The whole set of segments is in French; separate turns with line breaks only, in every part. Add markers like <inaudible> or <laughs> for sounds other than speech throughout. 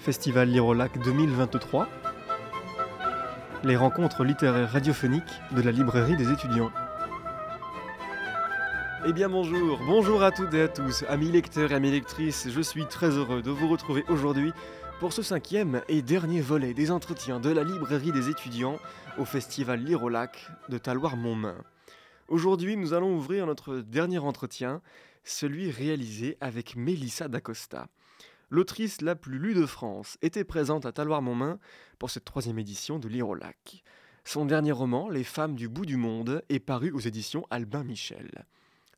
Festival Lire 2023, les rencontres littéraires radiophoniques de la librairie des étudiants. Eh bien bonjour, bonjour à toutes et à tous, amis lecteurs et amis lectrices, je suis très heureux de vous retrouver aujourd'hui pour ce cinquième et dernier volet des entretiens de la librairie des étudiants au festival Lire de Taloir-Montmain. Aujourd'hui, nous allons ouvrir notre dernier entretien, celui réalisé avec Mélissa d'Acosta. L'autrice la plus lue de France était présente à Taloir-Montmain pour cette troisième édition de Lire Son dernier roman, Les femmes du bout du monde, est paru aux éditions Albin Michel.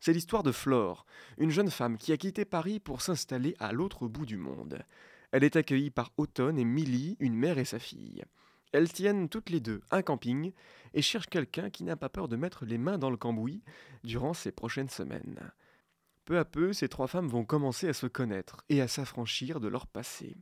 C'est l'histoire de Flore, une jeune femme qui a quitté Paris pour s'installer à l'autre bout du monde. Elle est accueillie par Automne et Millie, une mère et sa fille. Elles tiennent toutes les deux un camping et cherchent quelqu'un qui n'a pas peur de mettre les mains dans le cambouis durant ces prochaines semaines. Peu à peu, ces trois femmes vont commencer à se connaître et à s'affranchir de leur passé.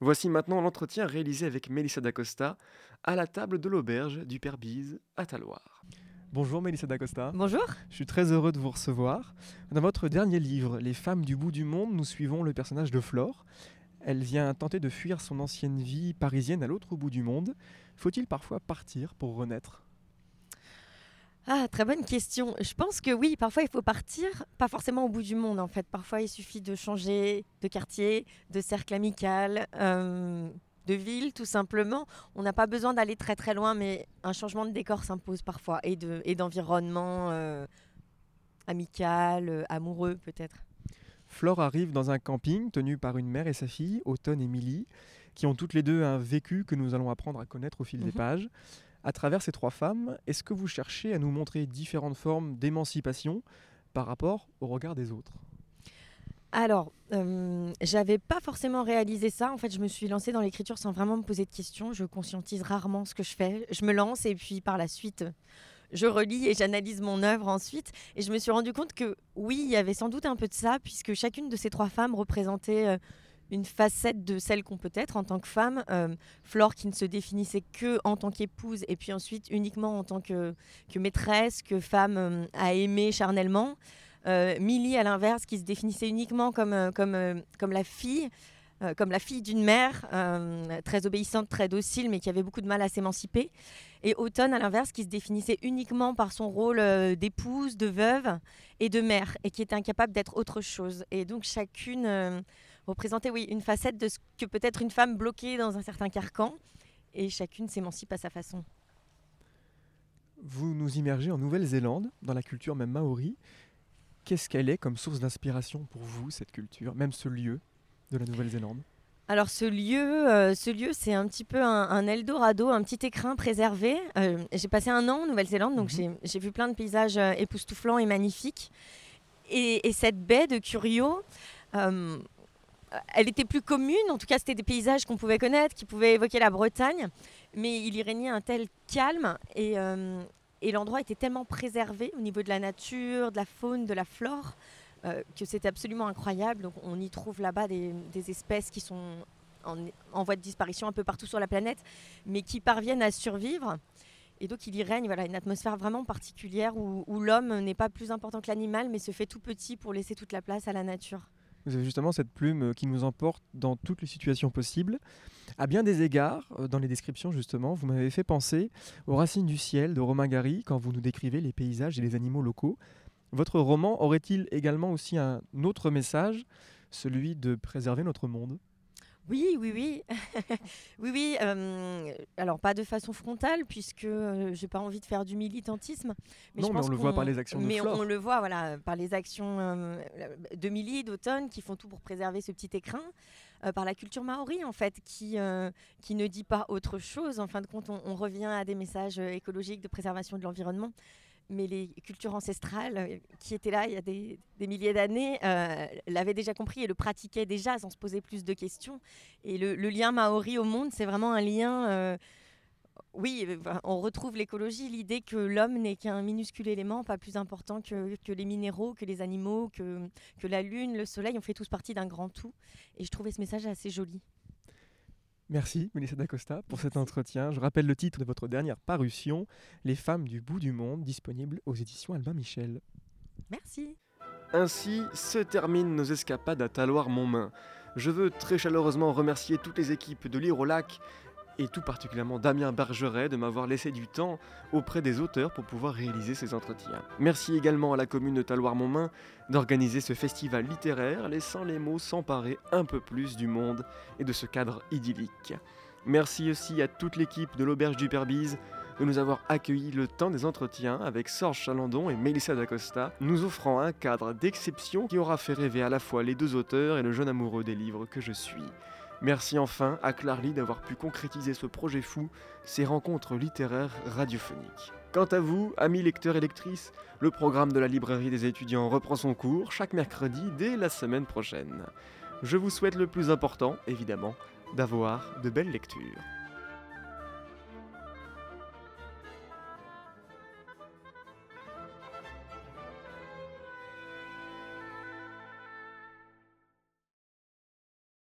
Voici maintenant l'entretien réalisé avec Mélissa d'Acosta à la table de l'auberge du Père Bise à Taloir. Bonjour Mélissa d'Acosta.
Bonjour.
Je suis très heureux de vous recevoir. Dans votre dernier livre, Les femmes du bout du monde, nous suivons le personnage de Flore. Elle vient tenter de fuir son ancienne vie parisienne à l'autre bout du monde. Faut-il parfois partir pour renaître?
Ah, très bonne question. Je pense que oui, parfois il faut partir, pas forcément au bout du monde en fait. Parfois il suffit de changer de quartier, de cercle amical, euh, de ville, tout simplement. On n'a pas besoin d'aller très très loin, mais un changement de décor s'impose parfois et, de, et d'environnement euh, amical, euh, amoureux peut-être.
Flore arrive dans un camping tenu par une mère et sa fille, Automne et Millie, qui ont toutes les deux un vécu que nous allons apprendre à connaître au fil des mhm. pages. À travers ces trois femmes, est-ce que vous cherchez à nous montrer différentes formes d'émancipation par rapport au regard des autres?
Alors, euh, j'avais pas forcément réalisé ça. En fait, je me suis lancée dans l'écriture sans vraiment me poser de questions. Je conscientise rarement ce que je fais. Je me lance et puis par la suite, je relis et j'analyse mon œuvre ensuite. Et je me suis rendu compte que oui, il y avait sans doute un peu de ça, puisque chacune de ces trois femmes représentait euh, une facette de celle qu'on peut être en tant que femme. Euh, Flore qui ne se définissait que en tant qu'épouse et puis ensuite uniquement en tant que, que maîtresse, que femme euh, à aimer charnellement. Euh, Millie, à l'inverse, qui se définissait uniquement comme, euh, comme, euh, comme la fille, comme la fille d'une mère, très obéissante, très docile, mais qui avait beaucoup de mal à s'émanciper. Et Automne, à l'inverse, qui se définissait uniquement par son rôle d'épouse, de veuve et de mère, et qui était incapable d'être autre chose. Et donc chacune représentait, oui, une facette de ce que peut être une femme bloquée dans un certain carcan, et chacune s'émancipe à sa façon.
Vous nous immergez en Nouvelle-Zélande, dans la culture même maori. Qu'est-ce qu'elle est comme source d'inspiration pour vous, cette culture, même ce lieu de la Nouvelle-Zélande?
Alors ce lieu, euh, ce lieu, c'est un petit peu un, Eldorado, un petit écrin préservé. Euh, j'ai passé un an en Nouvelle-Zélande, donc mhm. j'ai vu plein de paysages euh, époustouflants et magnifiques. Et, cette baie de Curio, elle était plus commune. En tout cas, c'était des paysages qu'on pouvait connaître, qui pouvaient évoquer la Bretagne, mais il y régnait un tel calme et, et l'endroit était tellement préservé au niveau de la nature, de la faune, de la flore, euh, que c'était absolument incroyable. Donc on y trouve là-bas des, espèces qui sont en, voie de disparition un peu partout sur la planète, mais qui parviennent à survivre. Et donc il y règne voilà, une atmosphère vraiment particulière où l'homme n'est pas plus important que l'animal, mais se fait tout petit pour laisser toute la place à la nature.
Vous avez justement cette plume euh, qui nous emporte dans toutes les situations possibles. À bien des égards, euh, dans les descriptions justement, vous m'avez fait penser aux racines du ciel de Romain Gary quand vous nous décrivez les paysages et les animaux locaux. Votre roman aurait-il également aussi un autre message, celui de préserver notre monde?
Oui, oui, oui. <laughs> oui, oui. Euh, alors, pas de façon frontale, puisque euh, j'ai pas envie de faire du militantisme.
Mais non, mais on le voit par les actions de
Mais on, le voit, voilà, par les actions euh, de Milly, d'Automne, qui font tout pour préserver ce petit écrin. par la culture maori, en fait, qui, qui ne dit pas autre chose. En fin de compte, on revient à des messages écologiques de préservation de l'environnement mais les cultures ancestrales euh, qui étaient là il y a des, milliers d'années euh, l'avaient déjà compris et le pratiquaient déjà sans se poser plus de questions. Et le, lien maori au monde, c'est vraiment un lien... Euh, oui, on retrouve l'écologie, l'idée que l'homme n'est qu'un minuscule élément, pas plus important que, les minéraux, que les animaux, que la lune, le soleil, on fait tous partie d'un grand tout. Et je trouvais ce message assez joli.
Merci, Mélissa D'Acosta, pour cet entretien. Je rappelle le titre de votre dernière parution, Les femmes du bout du monde, disponible aux éditions Albin Michel.
Merci.
Ainsi se terminent nos escapades à Taloir-Montmain. Je veux très chaleureusement remercier toutes les équipes de Lire au Lac et tout particulièrement Damien Bergeret de m'avoir laissé du temps auprès des auteurs pour pouvoir réaliser ces entretiens. Merci également à la commune de Taloir-Montmain d'organiser ce festival littéraire, laissant les mots s'emparer un peu plus du monde et de ce cadre idyllique. Merci aussi à toute l'équipe de l'Auberge du Perbise de nous avoir accueillis le temps des entretiens avec Sorge Chalandon et Melissa D'Acosta, nous offrant un cadre d'exception qui aura fait rêver à la fois les deux auteurs et le jeune amoureux des livres que je suis. Merci enfin à Clarly d'avoir pu concrétiser ce projet fou, ces rencontres littéraires radiophoniques. Quant à vous, amis lecteurs et lectrices, le programme de la librairie des étudiants reprend son cours chaque mercredi dès la semaine prochaine. Je vous souhaite le plus important, évidemment, d'avoir de belles lectures.